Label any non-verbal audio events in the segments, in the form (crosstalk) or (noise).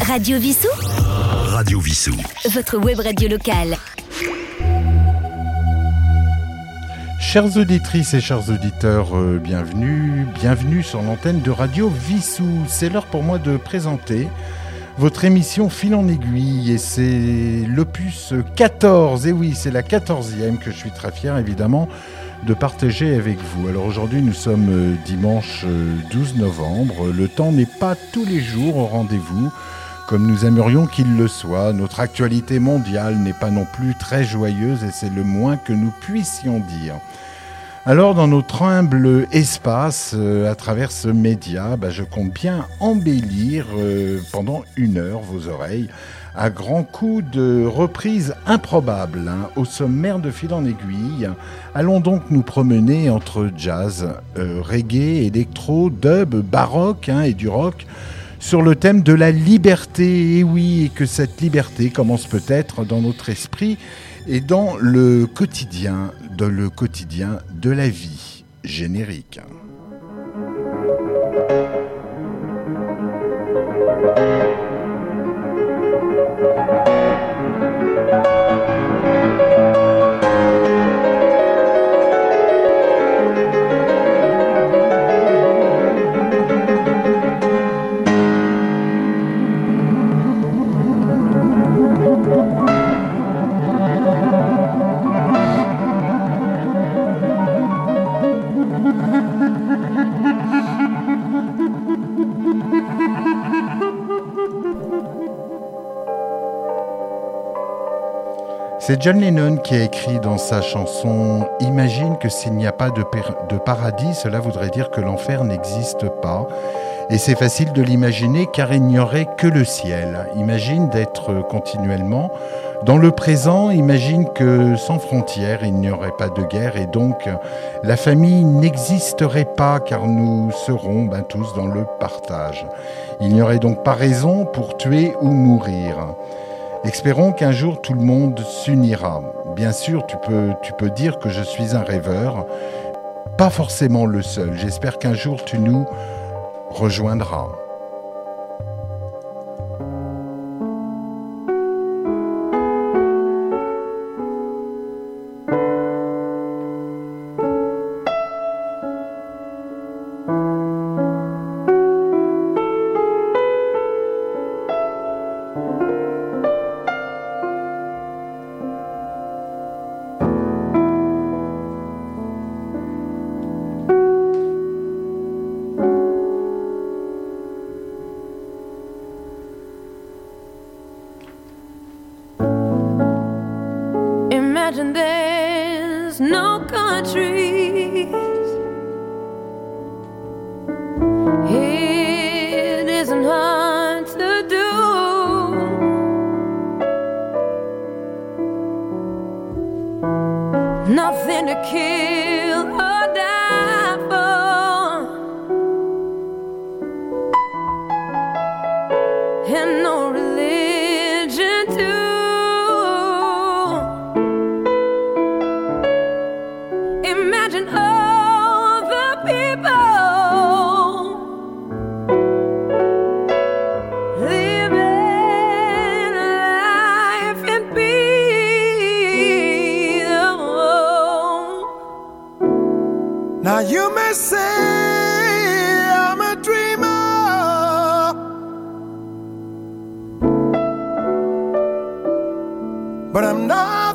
Radio Vissou Radio Vissou. Votre web radio locale. Chères auditrices et chers auditeurs, euh, bienvenue, bienvenue sur l'antenne de Radio Vissou. C'est l'heure pour moi de présenter votre émission Fil en aiguille et c'est l'opus 14. Et oui, c'est la 14e que je suis très fier évidemment de partager avec vous. Alors aujourd'hui, nous sommes euh, dimanche euh, 12 novembre. Le temps n'est pas tous les jours au rendez-vous comme nous aimerions qu'il le soit. Notre actualité mondiale n'est pas non plus très joyeuse et c'est le moins que nous puissions dire. Alors dans notre humble espace, euh, à travers ce média, bah, je compte bien embellir euh, pendant une heure vos oreilles à grands coups de reprises improbables hein, au sommaire de fil en aiguille. Allons donc nous promener entre jazz, euh, reggae, électro, dub, baroque hein, et du rock sur le thème de la liberté. Et oui, et que cette liberté commence peut-être dans notre esprit et dans le quotidien, dans le quotidien de la vie générique. C'est John Lennon qui a écrit dans sa chanson Imagine que s'il n'y a pas de, paradis, cela voudrait dire que l'enfer n'existe pas. Et c'est facile de l'imaginer car il n'y aurait que le ciel. Imagine d'être continuellement dans le présent, imagine que sans frontières, il n'y aurait pas de guerre et donc la famille n'existerait pas car nous serons ben, tous dans le partage. Il n'y aurait donc pas raison pour tuer ou mourir. Espérons qu'un jour tout le monde s'unira. Bien sûr, tu peux, tu peux dire que je suis un rêveur, pas forcément le seul. J'espère qu'un jour tu nous rejoindras. But I'm not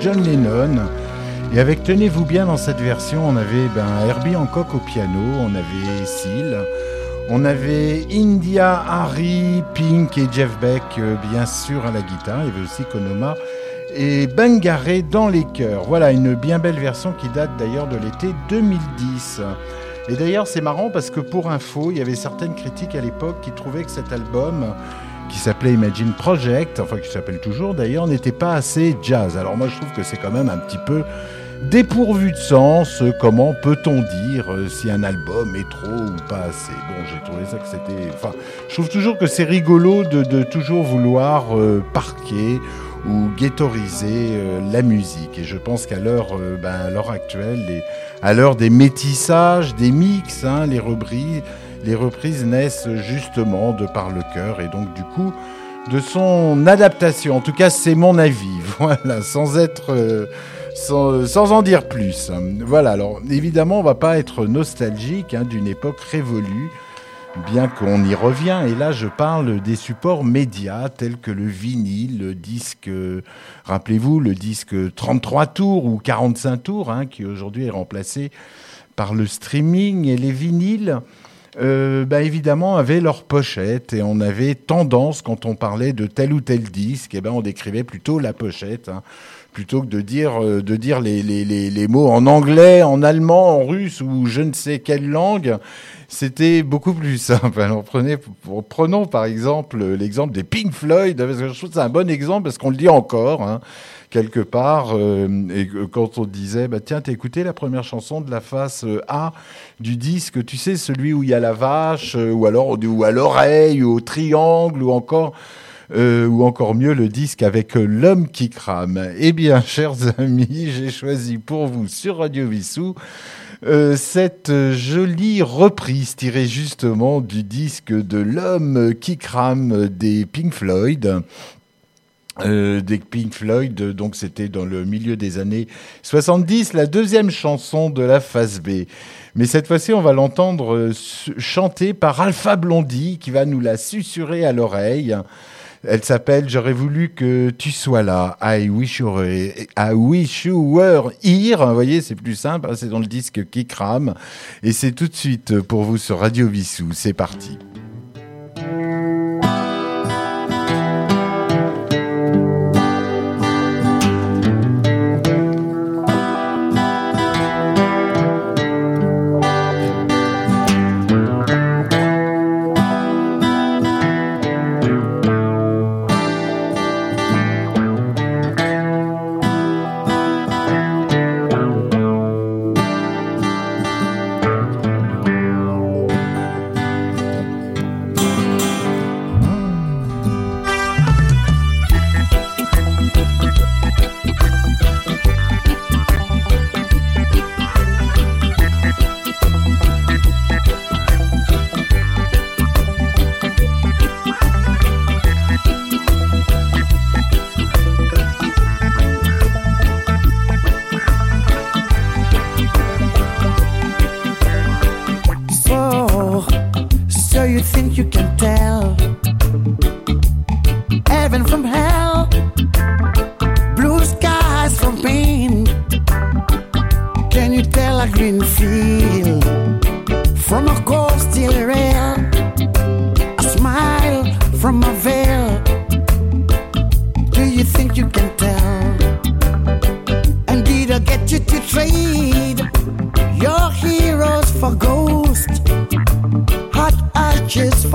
John Lennon. Et avec Tenez-vous bien dans cette version, on avait ben, Herbie Hancock au piano, on avait Seal, on avait India, Harry, Pink et Jeff Beck euh, bien sûr à la guitare, il y avait aussi Konoma et Bangaré dans les chœurs. Voilà une bien belle version qui date d'ailleurs de l'été 2010. Et d'ailleurs c'est marrant parce que pour info, il y avait certaines critiques à l'époque qui trouvaient que cet album qui s'appelait Imagine Project, enfin qui s'appelle toujours d'ailleurs, n'était pas assez jazz. Alors moi je trouve que c'est quand même un petit peu dépourvu de sens, euh, comment peut-on dire euh, si un album est trop ou pas assez Bon, j'ai trouvé ça que c'était... Enfin, je trouve toujours que c'est rigolo de, toujours vouloir euh, parquer ou ghettoiser la musique. Et je pense qu'à l'heure ben, actuelle, à l'heure des métissages, des mix, hein, les reprises les reprises naissent justement de par le cœur et donc du coup de son adaptation. En tout cas, c'est mon avis. (laughs) Voilà, sans être euh, sans, en dire plus. Voilà, alors évidemment, on va pas être nostalgique hein, d'une époque révolue, bien qu'on y revient. Et là, je parle des supports médias tels que le vinyle, le disque, rappelez-vous, le disque 33 tours ou 45 tours, hein, qui aujourd'hui est remplacé par le streaming et les vinyles. Euh, bah, évidemment, avaient leur pochette et on avait tendance, quand on parlait de tel ou tel disque, eh ben, on décrivait plutôt la pochette. hein plutôt que de dire, euh, de dire les, les, les, les mots en anglais, en allemand, en russe ou je ne sais quelle langue, c'était beaucoup plus simple. Alors prenez, prenons par exemple l'exemple des Pink Floyd, parce que je trouve que c'est un bon exemple parce qu'on le dit encore. Hein, quelque part, euh, et quand on disait, bah, tiens, t'as écouté la première chanson de la face euh, A du disque, tu sais, celui où il y a la vache, euh, ou alors ou à l'oreille, ou au triangle, ou encore euh, ou encore mieux le disque avec l'homme qui crame. Eh bien, (laughs) chers amis, j'ai choisi pour vous sur Radio Vissou euh, cette jolie reprise tirée justement du disque de l'homme qui crame des Pink Floyd. Euh, des Pink Floyd, donc c'était dans le milieu des années 70, la deuxième chanson de la phase B. Mais cette fois-ci, on va l'entendre euh, chanter par Alpha Blondie, qui va nous la susurrer à l'oreille. Elle s'appelle J'aurais voulu que tu sois là. I wish you were, I wish you were here. Vous voyez, c'est plus simple. hein, C'est dans le disque qui crame. Et c'est tout de suite pour vous sur Radio Vissou. C'est parti.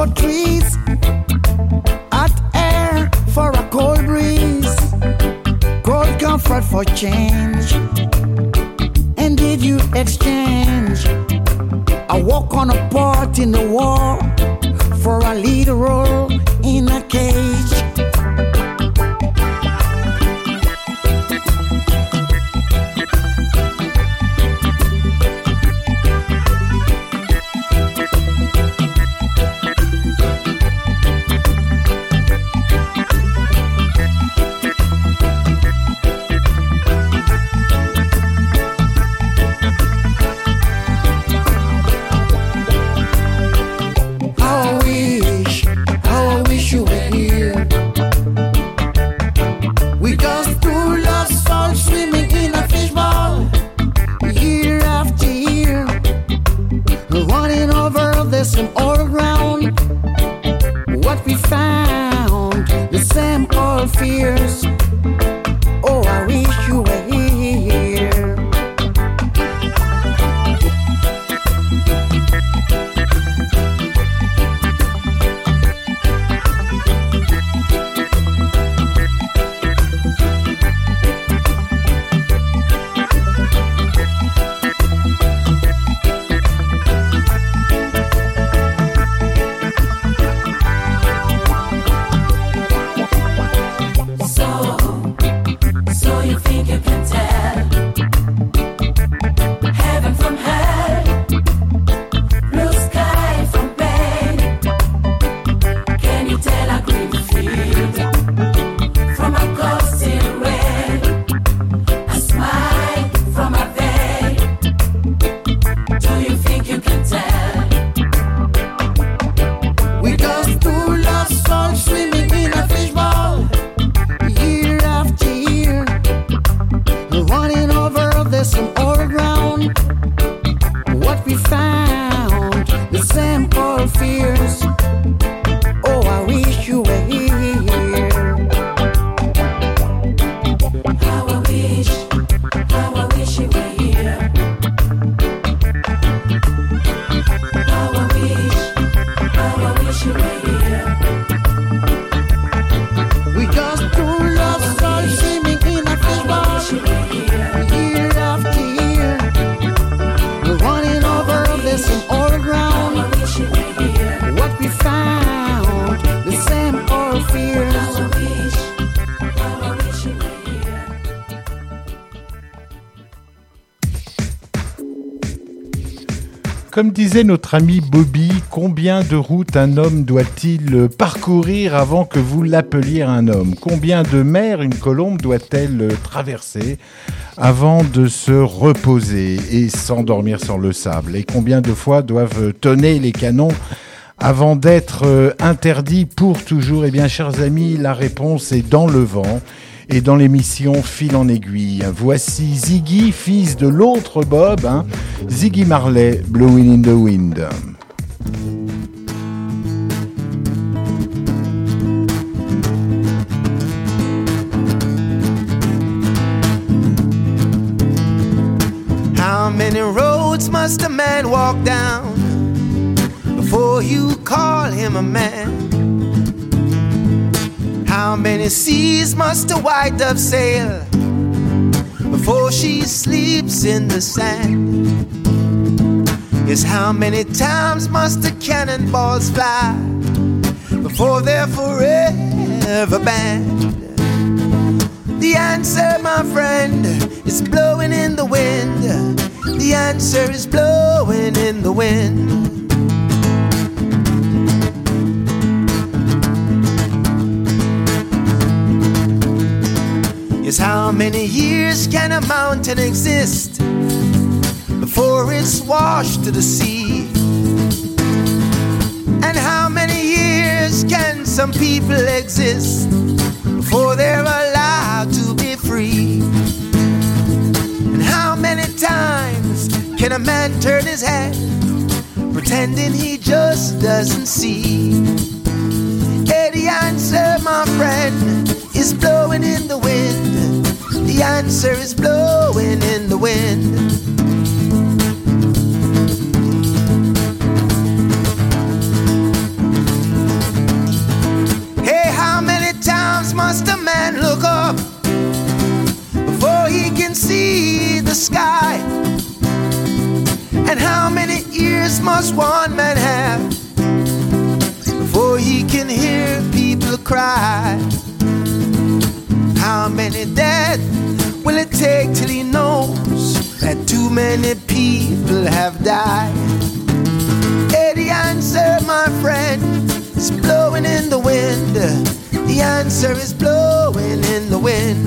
For trees, hot air for a cold breeze, cold comfort for change. And did you exchange a walk on a part in the war for a lead role in a cage? Notre ami Bobby, combien de routes un homme doit-il parcourir avant que vous l'appeliez un homme? Combien de mers une colombe doit-elle traverser avant de se reposer et s'endormir sur le sable? Et combien de fois doivent tonner les canons avant d'être euh, interdits pour toujours? Eh bien, chers amis, la réponse est dans le vent et dans l'émission Fil en aiguille. Voici Ziggy, fils de l'autre Bob, hein, Ziggy Marley, Blowing in the Wind. How many roads must a man walk down before you call him a man? How many seas must a white dove sail before she sleeps in the sand? Yes, how many times must the cannonballs fly before they're forever banned? The answer, my friend, is blowing in the wind. The answer is blowing in the wind. Yes, how many years can a mountain exist before it's washed to the sea? And how many years can some people exist before they're allowed to be free? And how many times can a man turn his head pretending he just doesn't see? Hey, the answer, my friend, is blowing in the wind. The answer is blowing in the wind. Hey, how many times must a man look up before he can see the sky? And how many ears must one man have before he can hear people cry? How many dead will it take till he knows that too many people have died? Hey, the answer, my friend, is blowing in the wind. The answer is blowing in the wind.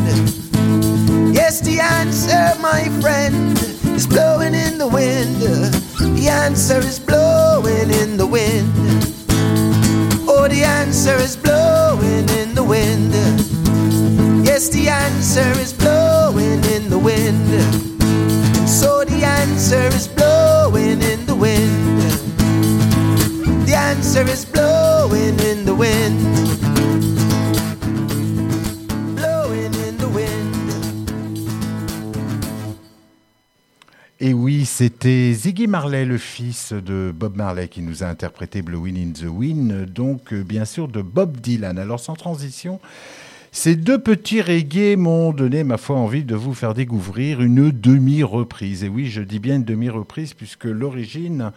Yes, the answer, my friend, is blowing in the wind. The answer is blowing in the wind. Oh, the answer is blowing in the wind. Yes, the answer is c'était Ziggy Marley, le fils de Bob Marley, qui nous a interprété Blowing in the Wind, donc euh, bien sûr de Bob Dylan. Alors sans transition, ces deux petits reggae m'ont donné, ma foi, envie de vous faire découvrir une demi-reprise. Et oui, je dis bien une demi-reprise, puisque l'origine...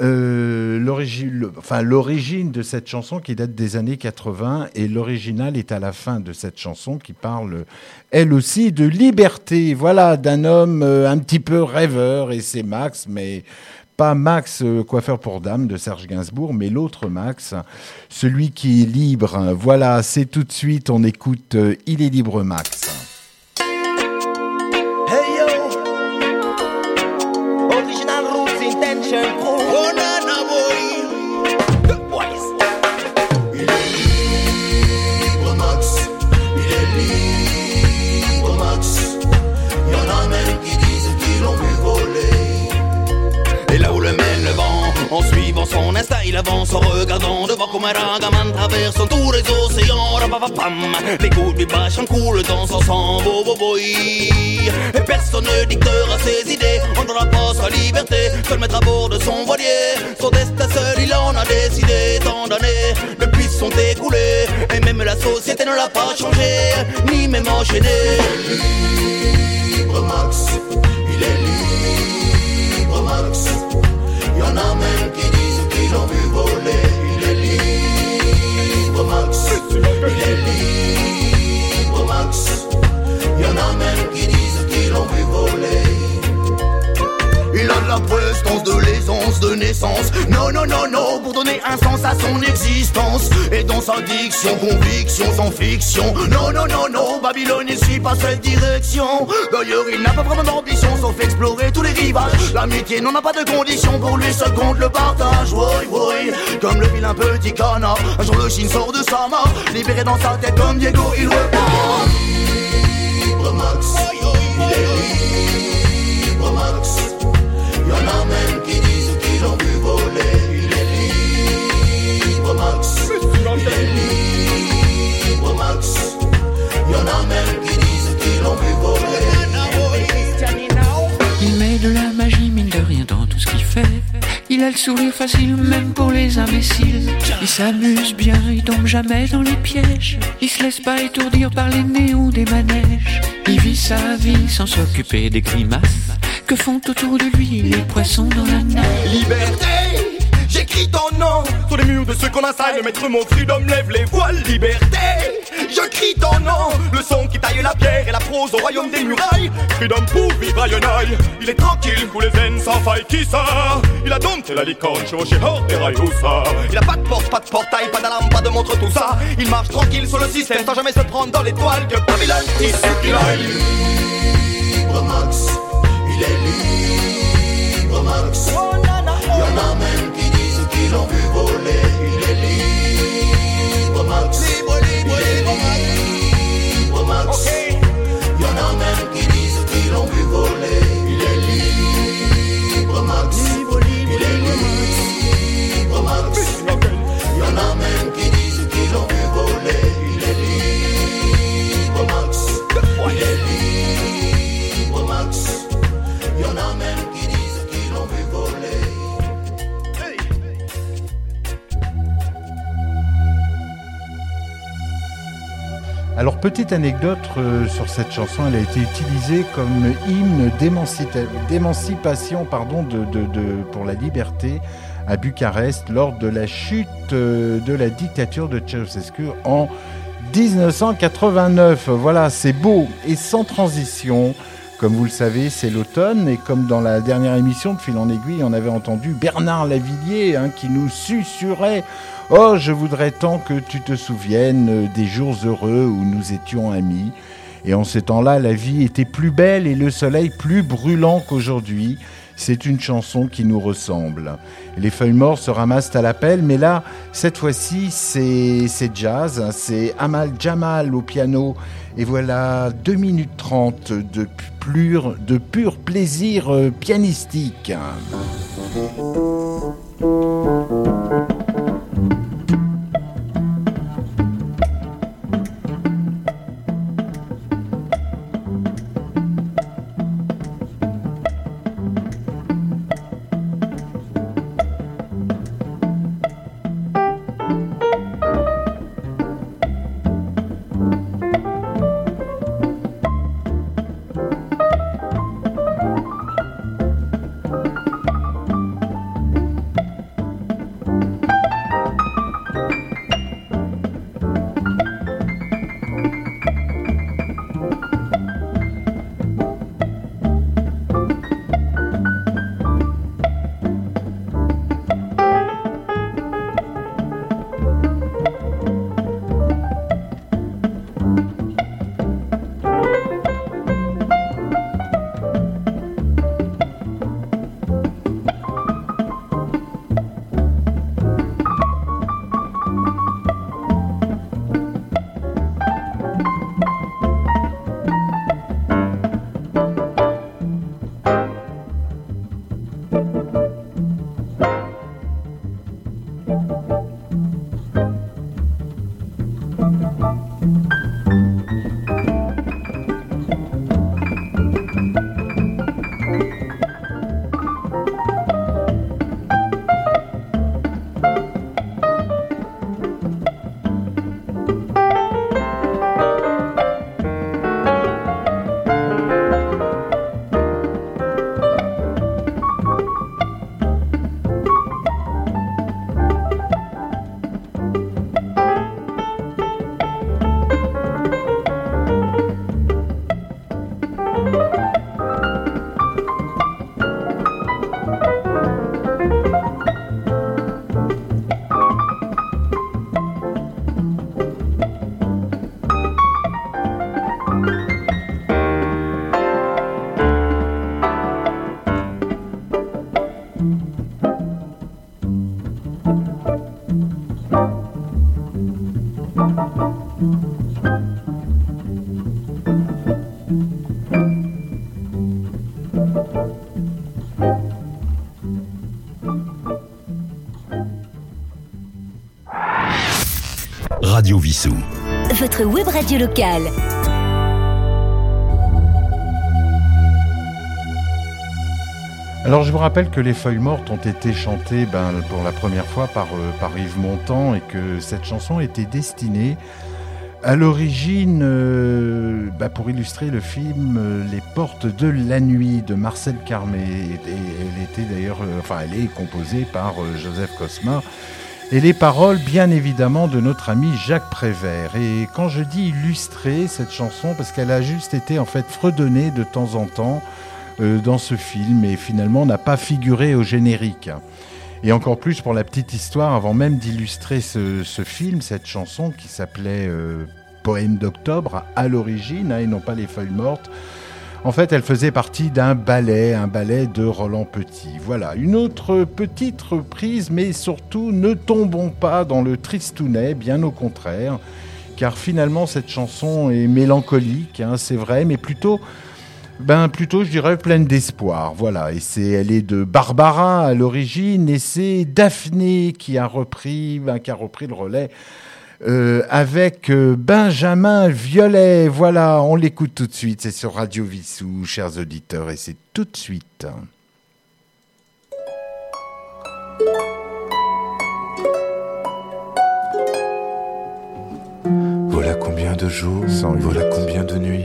euh, l'origine enfin, l'origine de cette chanson qui date des années 80 et l'original est à la fin de cette chanson qui parle elle aussi de liberté, voilà, d'un homme euh, un petit peu rêveur et c'est Max, mais pas Max euh, coiffeur pour dame de Serge Gainsbourg, mais l'autre Max, celui qui est libre. Voilà, c'est tout de suite, on écoute Il est libre Max. Il avance en regardant devant comme un ragaman traversant tous les océans. Rapapapam, les coups du bâche en coulent dans son sang, bo bo boy. Et personne ne dictera ses idées, on n'aura pas sa liberté, seul mettre à bord de son voilier. Son destin seul, il en a décidé tant d'années, depuis sont écoulés, et même la société ne l'a pas changé, ni même enchaîné. Libre Max, il est libre Max. Y en a même il est libre Max. Y en a même qui disent qu'ils l'ont vu voler. Il a de la prestance, de l'aisance, de naissance. Non, non, non, non, pour un sens à son existence. Et dans sa diction, conviction sans fiction. Non, non, non, non, Babylone ne suit pas cette direction. D'ailleurs, il n'a pas vraiment d'ambition sauf explorer tous les rivages. L'amitié n'en a pas de condition, pour lui seul compte le partage. Oui, oui, comme le vilain petit canard. Un jour le chine sort de sa main, libéré dans sa tête comme Diego, il repart. Libre Max, il est libre Max. Y en a même Max. Y en a même qui disent qu'ils l'ont vu voler. Il met de la magie, mine de rien, dans tout ce qu'il fait. Il a le sourire facile, même pour les imbéciles. Il s'amuse bien, il tombe jamais dans les pièges. Il se laisse pas étourdir par les néons des manèges. Il vit sa vie sans s'occuper des grimaces que font autour de lui les poissons dans la nage. Liberté, j'écris ton nom sur les murs de ceux qu'on assaille. Maître mon freedom lève les voiles. Liberté, je crie ton nom. Le son qui taille la pierre et la prose au royaume des murailles. Freedom pour vivre à Yonaï. Il est tranquille, pour les zen sans faille. Qui ça Il a dompté la licorne, chevauché hors des rails. Où ça Il a pas de porte, pas de portail, pas d'alarme, pas de montre, tout ça. Il marche tranquille sur le système sans jamais se prendre dans l'étoile que Babylone qui ce qu'il aille. Libre Max, il est libre Max. Y en a Alors, petite anecdote euh, sur cette chanson, elle a été utilisée comme hymne d'émancipa- d'émancipation pour la liberté à Bucarest lors de la chute euh, de la dictature de Ceausescu en 1989. Voilà, c'est beau et sans transition. Comme vous le savez, c'est l'automne et comme dans la dernière émission de Fil en aiguille, on avait entendu Bernard Lavillier hein, qui nous susurrait Oh, je voudrais tant que tu te souviennes des jours heureux où nous étions amis. Et en ces temps-là, la vie était plus belle et le soleil plus brûlant qu'aujourd'hui. C'est une chanson qui nous ressemble. Les feuilles mortes se ramassent à l'appel, mais là, cette fois-ci, c'est c'est jazz. hein. C'est Amal Jamal au piano. Et voilà 2 minutes 30 de pur, plaisir euh, pianistique. Web radio locale. Alors je vous rappelle que les feuilles mortes ont été chantées ben, pour la première fois par, euh, par Yves Montand et que cette chanson était destinée à l'origine euh, bah, pour illustrer le film euh, Les Portes de la Nuit de Marcel Carmé. Elle était d'ailleurs, enfin elle est composée par Joseph Cosma. Et les paroles, bien évidemment, de notre ami Jacques Prévert. Et quand je dis illustrer cette chanson, parce qu'elle a juste été en fait fredonnée de temps en temps euh, dans ce film et finalement n'a pas figuré au générique. Et encore plus pour la petite histoire, avant même d'illustrer ce, film, cette chanson qui s'appelait euh, Poème d'octobre à l'origine, hein, et non pas Les Feuilles Mortes. En fait, elle faisait partie d'un ballet, un ballet de Roland Petit. Voilà, une autre petite reprise, mais surtout ne tombons pas dans le tristounet, bien au contraire, car finalement cette chanson est mélancolique, hein, c'est vrai, mais plutôt ben plutôt, je dirais pleine d'espoir. Voilà, et elle est de Barbara à l'origine, et c'est Daphné qui a repris, ben, qui a repris le relais euh, avec euh, Benjamin Violet. Voilà, on l'écoute tout de suite. C'est sur Radio Vissou, chers auditeurs, et c'est tout de suite. Voilà combien de jours, voilà combien de nuits,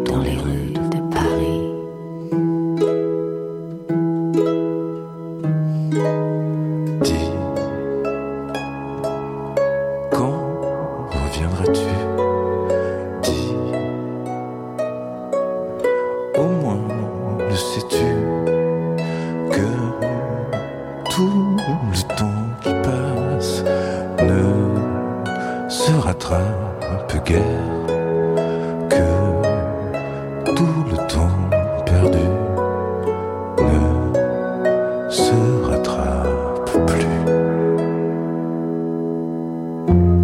rattrape guère que tout le temps perdu ne se rattrape plus.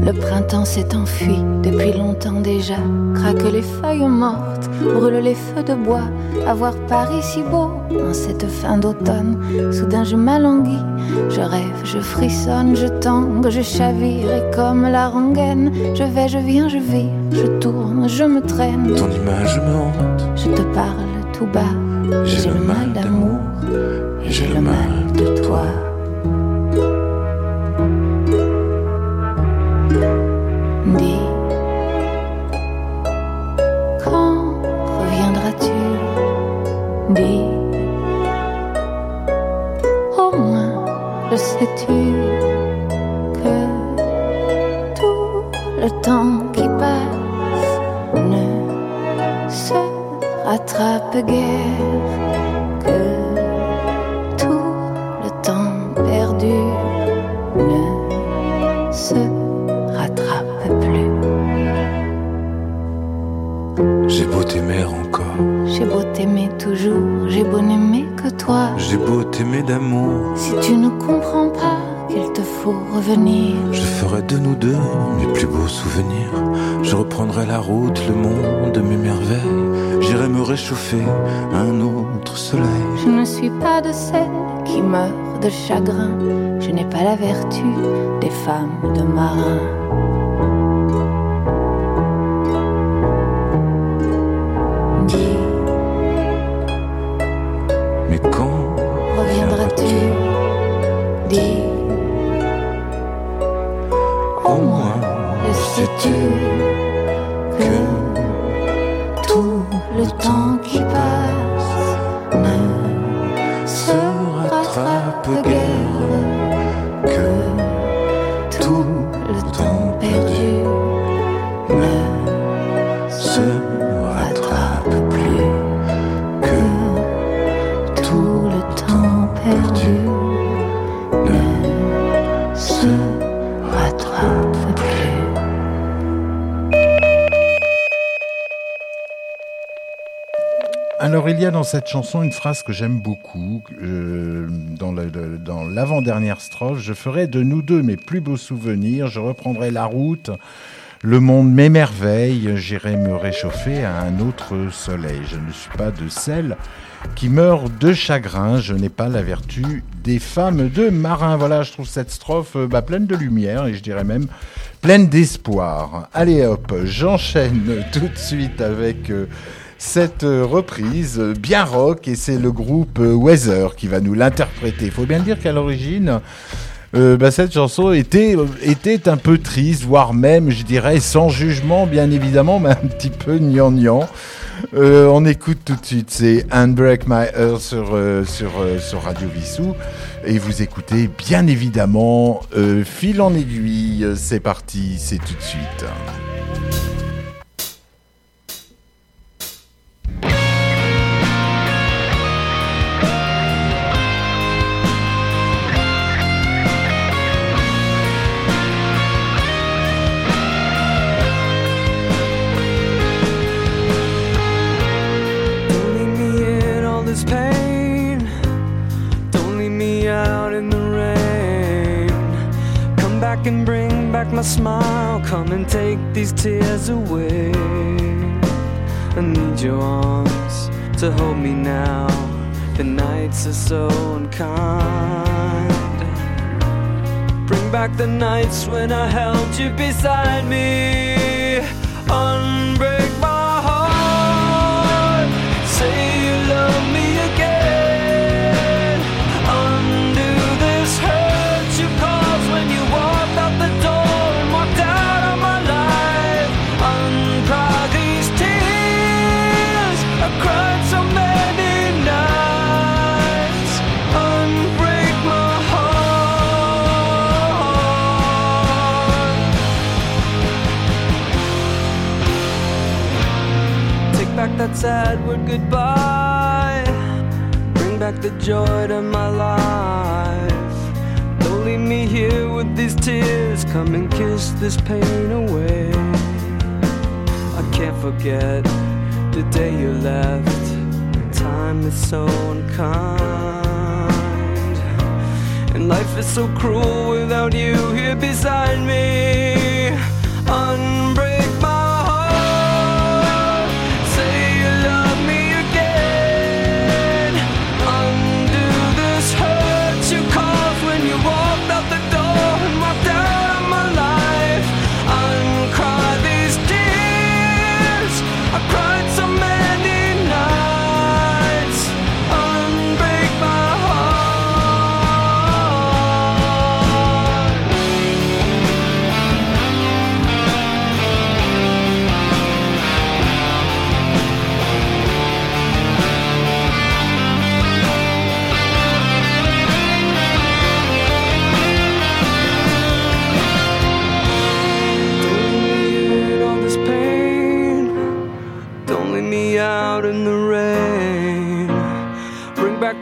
Le printemps s'est enfui depuis longtemps déjà. Craque les feuilles mortes, brûle les feux de bois. À voir Paris si beau en cette fin d'automne. Soudain je m'alanguis, je rêve, je frissonne, je tangue, je chavire et comme la rengaine. Je vais, je viens, je vis, je tourne, je me traîne. Ton image me hante, Je te parle tout bas. j'ai le mal d'amour et j'ai le mal de toi. Un autre soleil. je ne suis pas de celles qui meurent de chagrin. Je n'ai pas la vertu des femmes de marins. Dis, Mais quand reviendras-tu? Dis, au moins sais-tu que dans cette chanson une phrase que j'aime beaucoup. euh, dans le- dans l'avant-dernière strophe, je ferai de nous deux mes plus beaux souvenirs. Je reprendrai la route. Le monde m'émerveille. J'irai me réchauffer à un autre soleil. Je ne suis pas de celle qui meurt de chagrin. Je n'ai pas la vertu des femmes de marins. Voilà, je trouve cette strophe euh, bah, pleine de lumière et je dirais même pleine d'espoir. Allez hop, j'enchaîne (laughs) tout de suite avec euh, cette euh, reprise euh, bien rock et c'est le groupe euh, Weather qui va nous l'interpréter. Il faut bien dire qu'à l'origine, bah, cette chanson était, était un peu triste, voire même, je dirais, sans jugement, bien évidemment, mais un petit peu gnangnan. Euh, on écoute tout de suite, c'est Unbreak My Heart sur, sur, sur Radio Vissou. Et vous écoutez bien évidemment Fil en aiguille. C'est parti, c'est tout de suite. And bring back my smile. Come and take these tears away. I need your arms to hold me now. The nights are so unkind. Bring back the nights when I held you beside me. Unbreak that sad word goodbye. Bring back the joy to my life. Don't leave me here with these tears. Come and kiss this pain away. I can't forget the day you left. Time is so unkind. And life is so cruel without you here beside me. Unbreak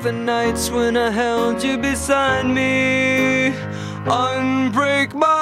the nights when I held you beside me. Unbreak my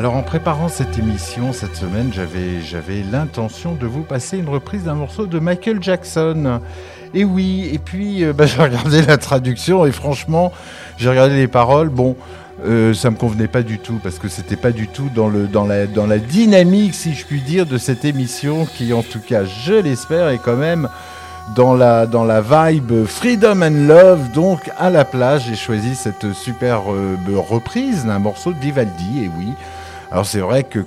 Alors en préparant cette émission cette semaine, j'avais j'avais l'intention de vous passer une reprise d'un morceau de Michael Jackson. Et oui, et puis euh, bah, (laughs) j'ai regardé la traduction et franchement, j'ai regardé les paroles. Bon, euh, ça me convenait pas du tout parce que c'était pas du tout dans le dans la dans la dynamique, si je puis dire, de cette émission qui, en tout cas, je l'espère, est quand même dans la dans la vibe Freedom and Love. Donc à la place, j'ai choisi cette superbe reprise d'un morceau de Vivaldi. Et oui. Alors c'est vrai que,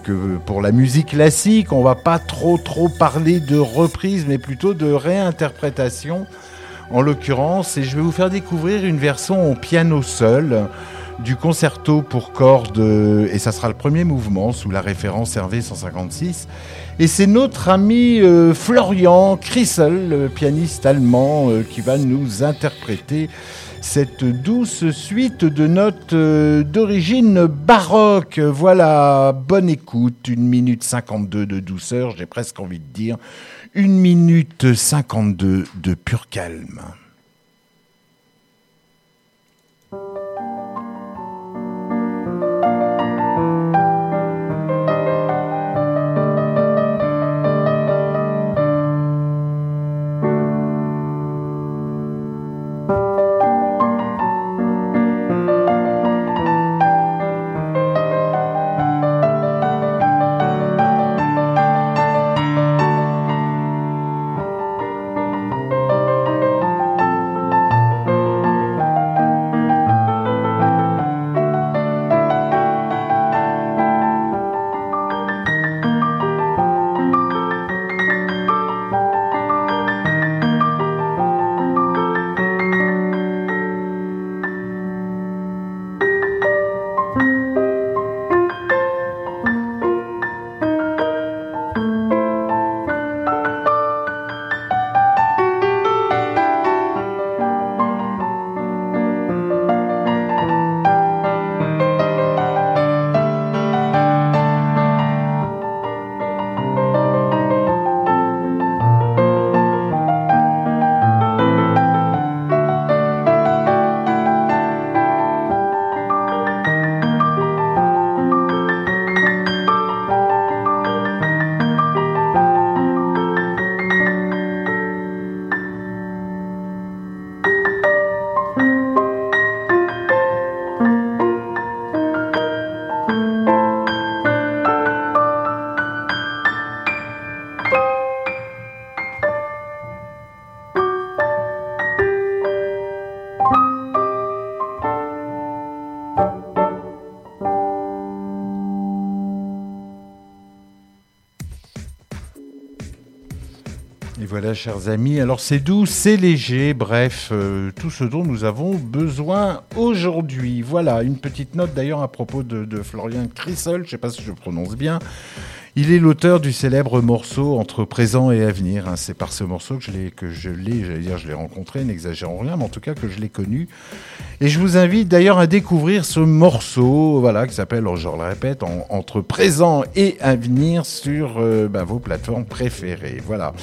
pour la musique classique, on va pas trop trop parler de reprise, mais plutôt de réinterprétation en l'occurrence, et je vais vous faire découvrir une version au piano seul du concerto pour cordes, et ça sera le premier mouvement sous la référence Hervé 156. Et c'est notre ami euh, Florian Krissel, le pianiste allemand, euh, qui va nous interpréter cette douce suite de notes euh, d'origine baroque. Voilà, bonne écoute, une minute 52 de douceur, j'ai presque envie de dire, une minute 52 de pur calme. Chers amis, alors c'est doux, c'est léger, bref, euh, tout ce dont nous avons besoin aujourd'hui. Voilà, une petite note d'ailleurs à propos de, Florian Crissel, je ne sais pas si je prononce bien. Il est l'auteur du célèbre morceau Entre présent et avenir. hein. C'est par ce morceau que je l'ai, je l'ai, j'allais dire, je l'ai rencontré, n'exagérons rien, mais en tout cas que je l'ai connu. Et je vous invite d'ailleurs à découvrir ce morceau, voilà, qui s'appelle, je le répète, en- Entre présent et avenir sur euh, bah, vos plateformes préférées. Voilà.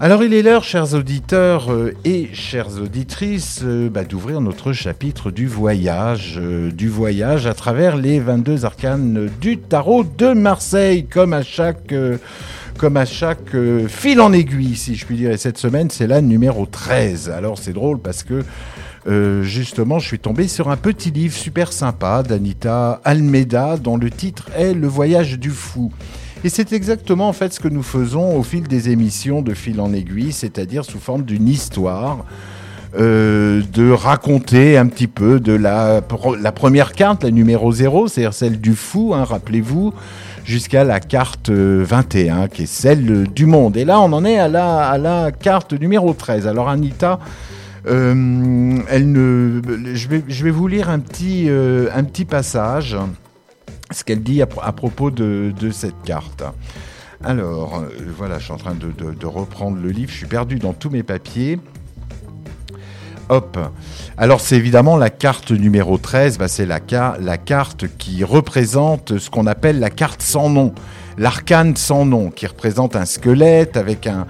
Alors il est l'heure, chers auditeurs euh, et chères auditrices, euh, bah, d'ouvrir notre chapitre du voyage, euh, du voyage à travers les 22 arcanes du tarot de Marseille, comme à chaque, comme à chaque fil en aiguille, si je puis dire. Et cette semaine, c'est la numéro 13. Alors c'est drôle parce que justement, je suis tombé sur un petit livre super sympa d'Anita Almeida dont le titre est Le voyage du fou. Et c'est exactement en fait ce que nous faisons au fil des émissions de fil en aiguille, c'est-à-dire sous forme d'une histoire. euh, de raconter un petit peu de la, première carte, la numéro 0, c'est-à-dire celle du fou, hein, rappelez-vous, jusqu'à la carte euh, 21, qui est celle euh, du monde. Et là, on en est à la, à la carte numéro 13. Alors, Anita, euh, elle ne, je, vais, je vais vous lire un petit, euh, un petit passage, ce qu'elle dit à, pro- à propos de, cette carte. Alors, euh, voilà, je suis en train de, reprendre le livre, je suis perdu dans tous mes papiers. Hop. Alors c'est évidemment la carte numéro 13, bah, c'est la, la carte qui représente ce qu'on appelle la carte sans nom, l'arcane sans nom, qui représente un squelette avec un-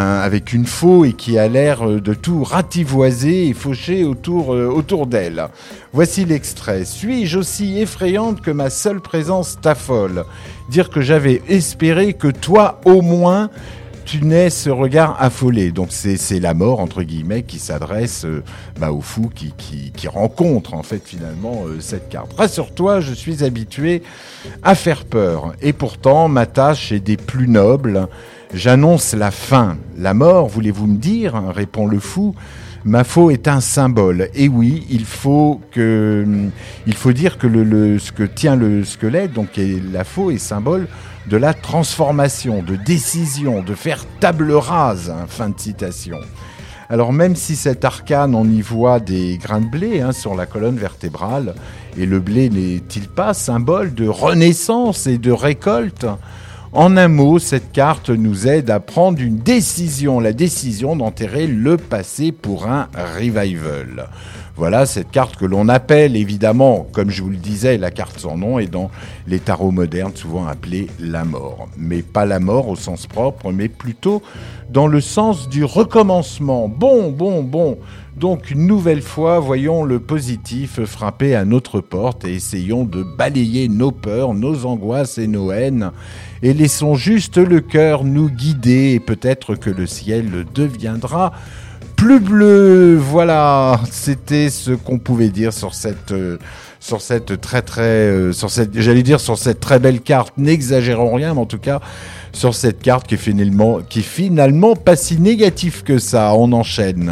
avec une faux et qui a l'air euh, de tout rativoiser et faucher autour, euh, autour d'elle. Voici l'extrait. Suis-je aussi effrayante que ma seule présence t'affole? Dire que j'avais espéré que toi, au moins, tu n'aies ce regard affolé. Donc c'est c'est la mort, entre guillemets, qui s'adresse euh, bah, au fou qui, qui, qui rencontre en fait finalement euh, cette carte. Rassure-toi, je suis habitué à faire peur. Et pourtant, ma tâche est des plus nobles. J'annonce la fin. La mort, voulez-vous me dire répond le fou. Ma faux est un symbole. Et oui, il faut que, il faut dire que le, ce que tient le squelette, donc la faux est symbole de la transformation, de décision, de faire table rase. hein, fin de citation. Alors même si cet arcane, on y voit des grains de blé hein, sur la colonne vertébrale, et le blé n'est-il pas symbole de renaissance et de récolte? En un mot, cette carte nous aide à prendre une décision, la décision d'enterrer le passé pour un revival. Voilà cette carte que l'on appelle évidemment, comme je vous le disais, la carte sans nom est dans les tarots modernes souvent appelée la mort. Mais pas la mort au sens propre, mais plutôt dans le sens du recommencement. Bon, bon, bon. Donc une nouvelle fois, voyons le positif frapper à notre porte et essayons de balayer nos peurs, nos angoisses et nos haines. Et laissons juste le cœur nous guider et peut-être que le ciel deviendra plus bleu. Voilà, c'était ce qu'on pouvait dire sur cette euh, sur cette très euh, j'allais dire sur cette très belle carte. N'exagérons rien, mais en tout cas sur cette carte qui est finalement qui est finalement pas si négatif que ça. On enchaîne.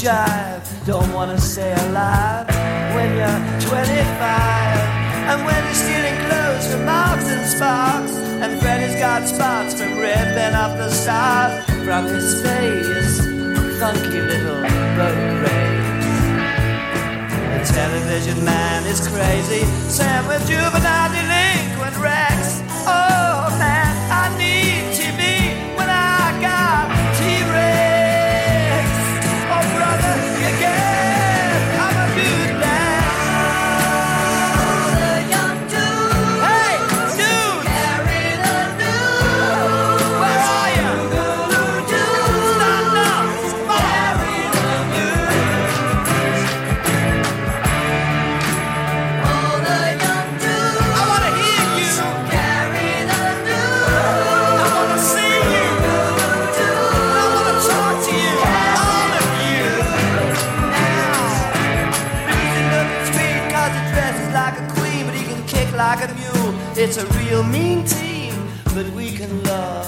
Jive, don't wanna stay alive when you're 25. And when you're stealing clothes from Marks and Sparks, and Freddy's got spots from ripping up the stars from his face. Funky little road rage. The television man is crazy. Sam with juvenile delinquent Rex. Oh It's a real mean team, but we can love.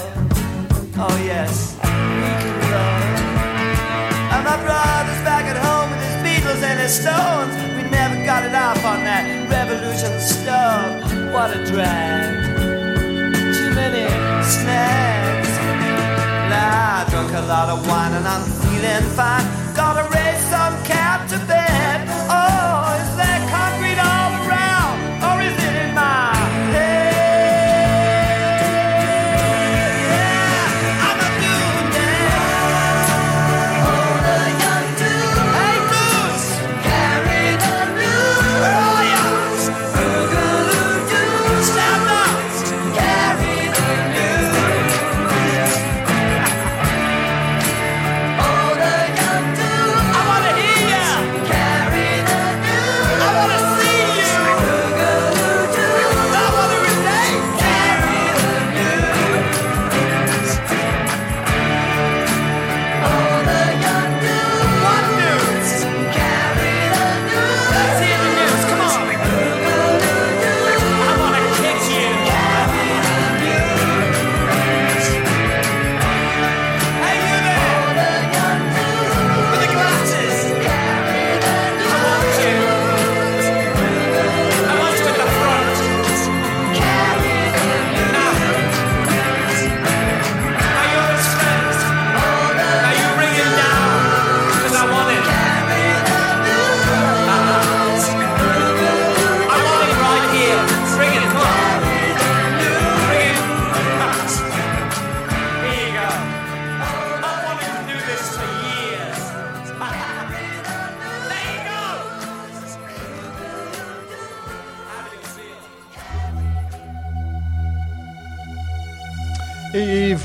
Oh yes, we can love. And my brother's back at home with his Beatles and his Stones. We never got it off on that revolution stuff. What a drag. Too many snacks. Nah, I drunk a lot of wine and I'm feeling fine. Gotta raise some cat to bed.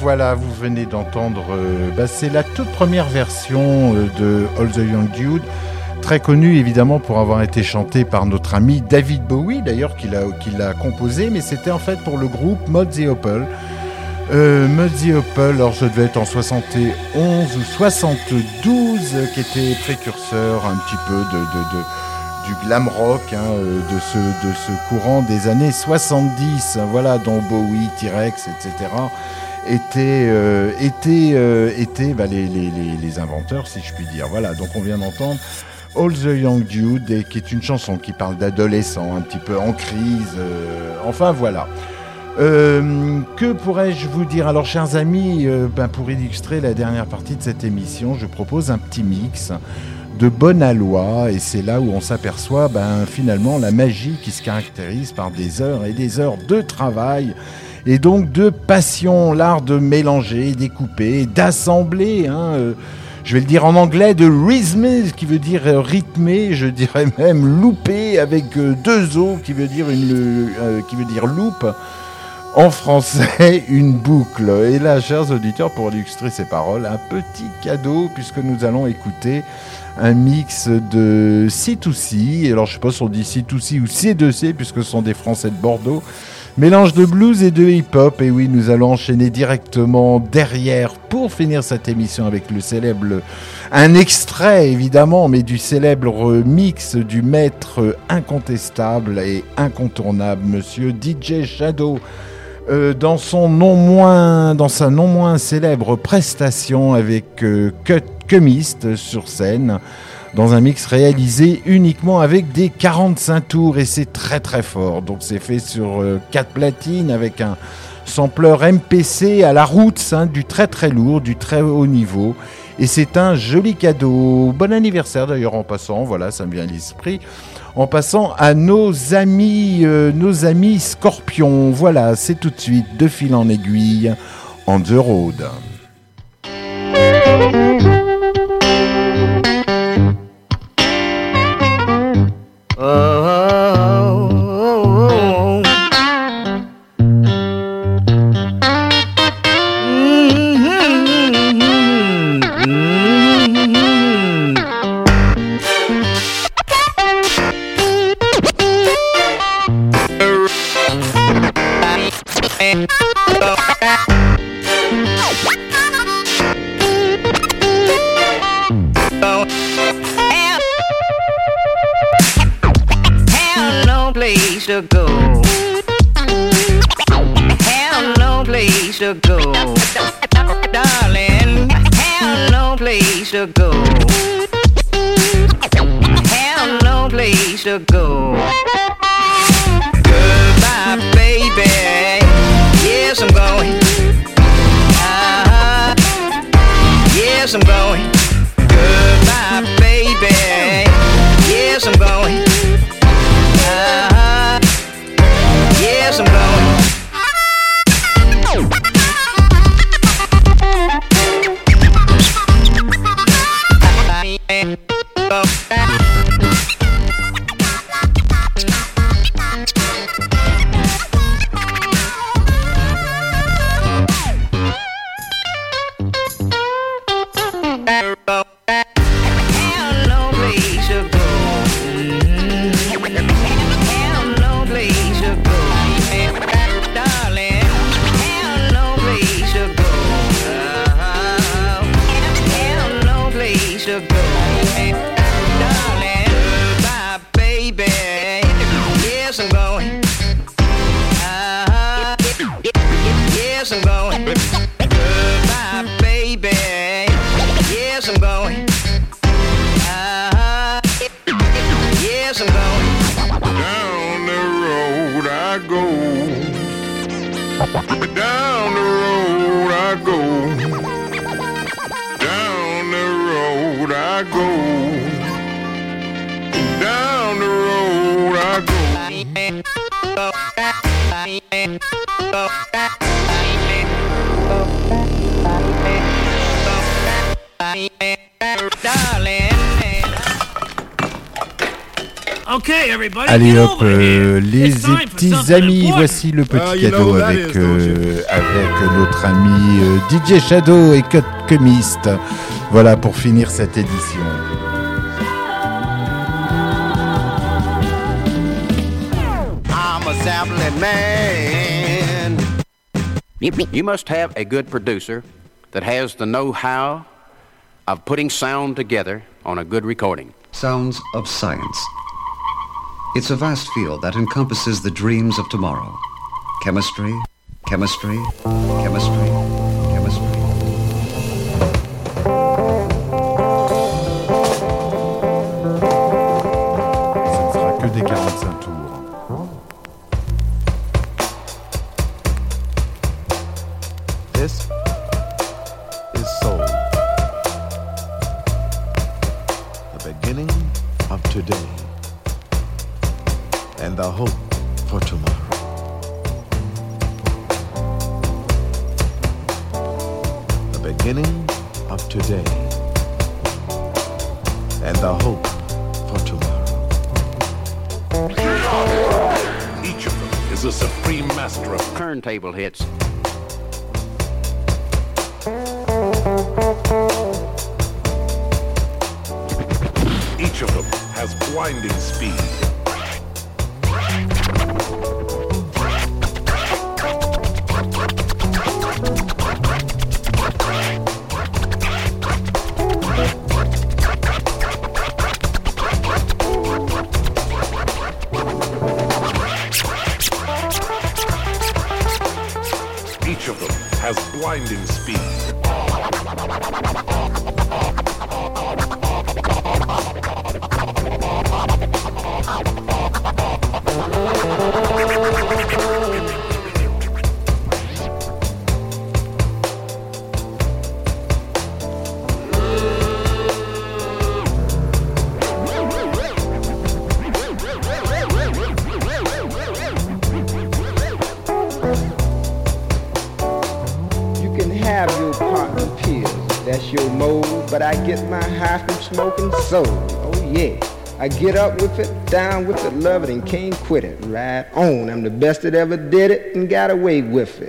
Voilà, vous venez d'entendre, euh, bah, c'est la toute première version euh, de All the Young Dude, très connue évidemment pour avoir été chantée par notre ami David Bowie, d'ailleurs qui l'a composé, mais c'était en fait pour le groupe Mod the Opal. Euh, Mud the Opal, alors ça devait être en 71 ou 72, euh, qui était précurseur un petit peu de, du glam rock, hein, euh, de, ce, de ce courant des années 70, hein, voilà, dont Bowie, T-Rex, etc. étaient, euh, étaient, euh, étaient bah, les, les- inventeurs, si je puis dire. Voilà, donc on vient d'entendre All the Young Dude, qui est une chanson qui parle d'adolescents un petit peu en crise. euh, enfin voilà. Euh, que pourrais-je vous dire? Alors, chers amis, euh, ben, pour illustrer la dernière partie de cette émission, je propose un petit mix de bonne aloi, et c'est là où on s'aperçoit ben, finalement la magie qui se caractérise par des heures et des heures de travail, et donc de passion, l'art de mélanger, découper, d'assembler. hein, euh, je vais le dire en anglais, de rhythmer, qui veut dire euh, rythmer, je dirais (laughs) même louper avec euh, deux O, qui veut dire une, qui veut dire loop. En français, (laughs) une boucle. Et là, chers auditeurs, pour illustrer ces paroles, un petit cadeau, puisque nous allons écouter un mix de C2C. Alors, je sais pas si on dit C2C ou C2C, puisque ce sont des Français de Bordeaux. Mélange de blues et de hip-hop. Et oui, nous allons enchaîner directement derrière pour finir cette émission avec le célèbre, un extrait évidemment, mais du célèbre mix du maître incontestable et incontournable, monsieur DJ Shadow. Euh, dans son non moins, dans sa non moins célèbre prestation avec euh, Cut Chemist sur scène, dans un mix réalisé uniquement avec des 45 tours et c'est très très fort. Donc c'est fait sur 4 platines avec un sampleur MPC à la route, hein, du très très lourd, du très haut niveau. Et c'est un joli cadeau. Bon anniversaire d'ailleurs en passant, voilà, ça me vient à l'esprit. En passant à nos amis, euh, nos amis scorpions. Voilà, c'est tout de suite de fil en aiguille, on the road. Allez hop, euh, les It's time for petits something amis, voici le petit Uh, you know cadeau avec, euh, avec notre ami euh, DJ Shadow et Cut Chemist. Voilà pour finir cette édition. I'm a Zeppelin man. You, you must have a good producer that has the know-how of putting sound together on a good recording. Sounds of science. It's a vast field that encompasses the dreams of tomorrow. Chemistry, chemistry, chemistry. And the hope for tomorrow. Each of them is a supreme master of turntable hits. Each of them has blinding speed. Has blinding smoking soul. Oh yeah. I get up with it, down with it, love it, and can't quit it. Right on. I'm the best that ever did it and got away with it.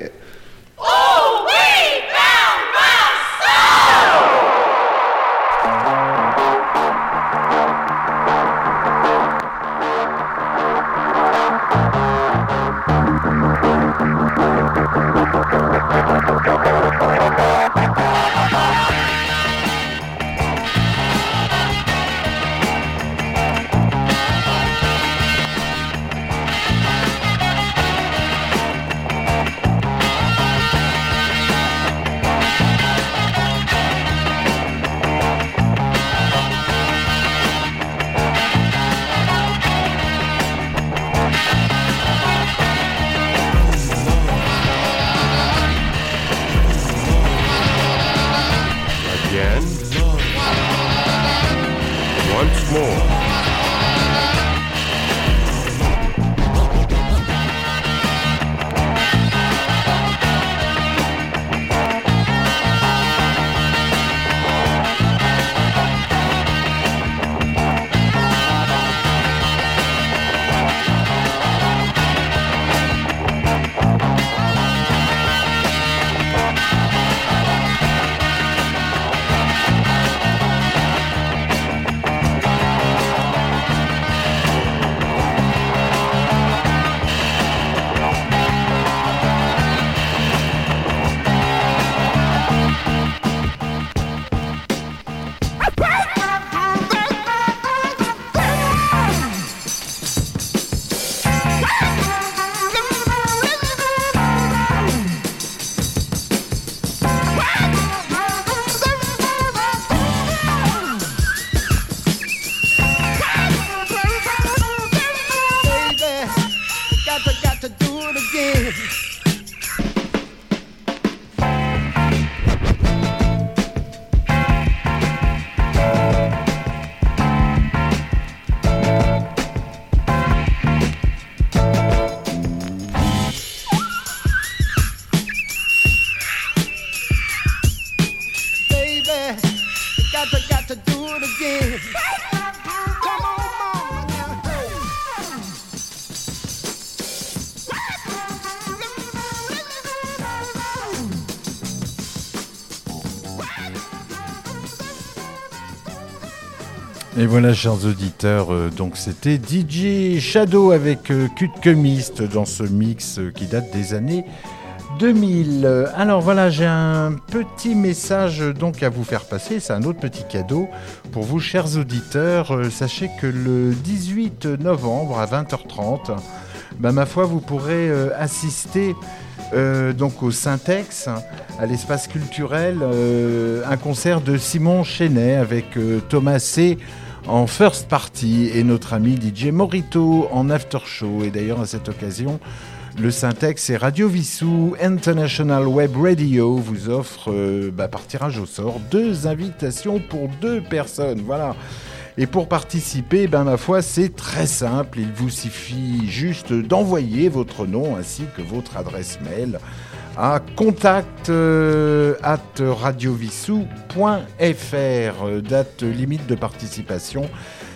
Et voilà, chers auditeurs, euh, donc c'était DJ Shadow avec euh, Cut Chemist dans ce mix euh, qui date des années 2000. Euh, Alors voilà, j'ai un petit message euh, donc à vous faire passer, c'est un autre petit cadeau pour vous, chers auditeurs. Sachez que le 18 novembre à 20h30, bah, ma foi, vous pourrez assister euh, donc au Syntex, à l'espace culturel, euh, un concert de Simon Chenet avec euh, Thomas C en first party et notre ami DJ Morito en after show. Et d'ailleurs, à cette occasion, le Syntex et Radio Vissou International Web Radio vous offre bah, par tirage au sort deux invitations pour deux personnes. Voilà. Et pour participer, ben ma foi, c'est très simple. Il vous suffit juste d'envoyer votre nom ainsi que votre adresse mail à contact euh, at radiovissou.fr. Date limite de participation,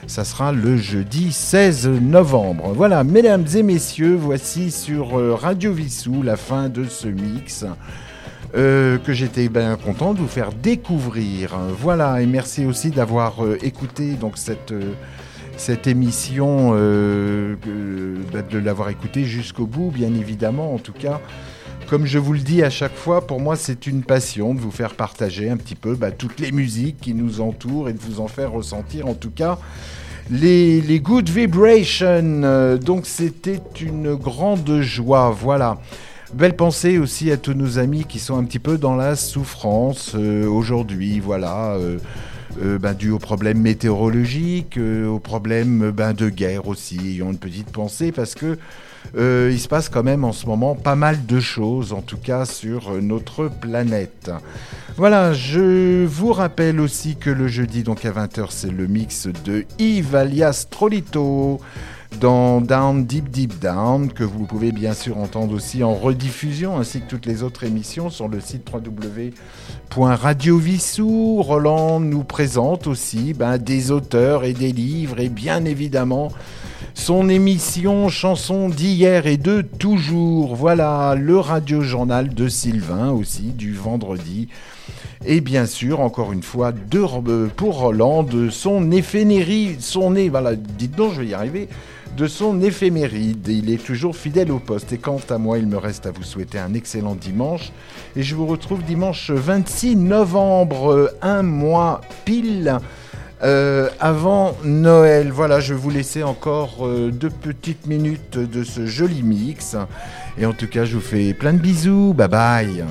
ça sera le jeudi 16 novembre. Voilà, mesdames et messieurs, voici sur euh, Radio Vissou la fin de ce mix. Euh, que j'étais bien content de vous faire découvrir. Voilà, et merci aussi d'avoir euh, écouté donc cette, euh, cette émission, bah, de l'avoir écoutée jusqu'au bout, bien évidemment, en tout cas. Comme je vous le dis à chaque fois, pour moi c'est une passion de vous faire partager un petit peu bah, toutes les musiques qui nous entourent et de vous en faire ressentir en tout cas les, les good vibrations. Donc c'était une grande joie, voilà. Belle pensée aussi à tous nos amis qui sont un petit peu dans la souffrance euh, aujourd'hui, voilà. euh, euh, ben, dû aux problèmes météorologiques, euh, aux problèmes ben, de guerre aussi. Ayons une petite pensée parce que euh, il se passe quand même en ce moment pas mal de choses, en tout cas sur euh, notre planète. Voilà, je vous rappelle aussi que le jeudi, donc à 20h, c'est le mix de Yves alias Trolito dans Down Deep Deep Down, que vous pouvez bien sûr entendre aussi en rediffusion, ainsi que toutes les autres émissions sur le site www.radiovissou. Roland nous présente aussi ben, des auteurs et des livres, et bien évidemment son émission Chansons d'hier et de toujours. Voilà, le radio-journal de Sylvain aussi, du vendredi. Et bien sûr, encore une fois, de, pour Roland, de son éphémérie, son é- voilà, dites donc, je vais y arriver, de son éphéméride. Il est toujours fidèle au poste. Et quant à moi, il me reste à vous souhaiter un excellent dimanche. Et je vous retrouve dimanche 26 novembre, un mois pile. Euh, avant Noël, voilà, je vais vous laisser encore euh, deux petites minutes de ce joli mix. Et en tout cas, je vous fais plein de bisous. Bye bye.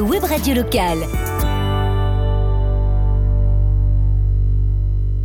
Web radio locale.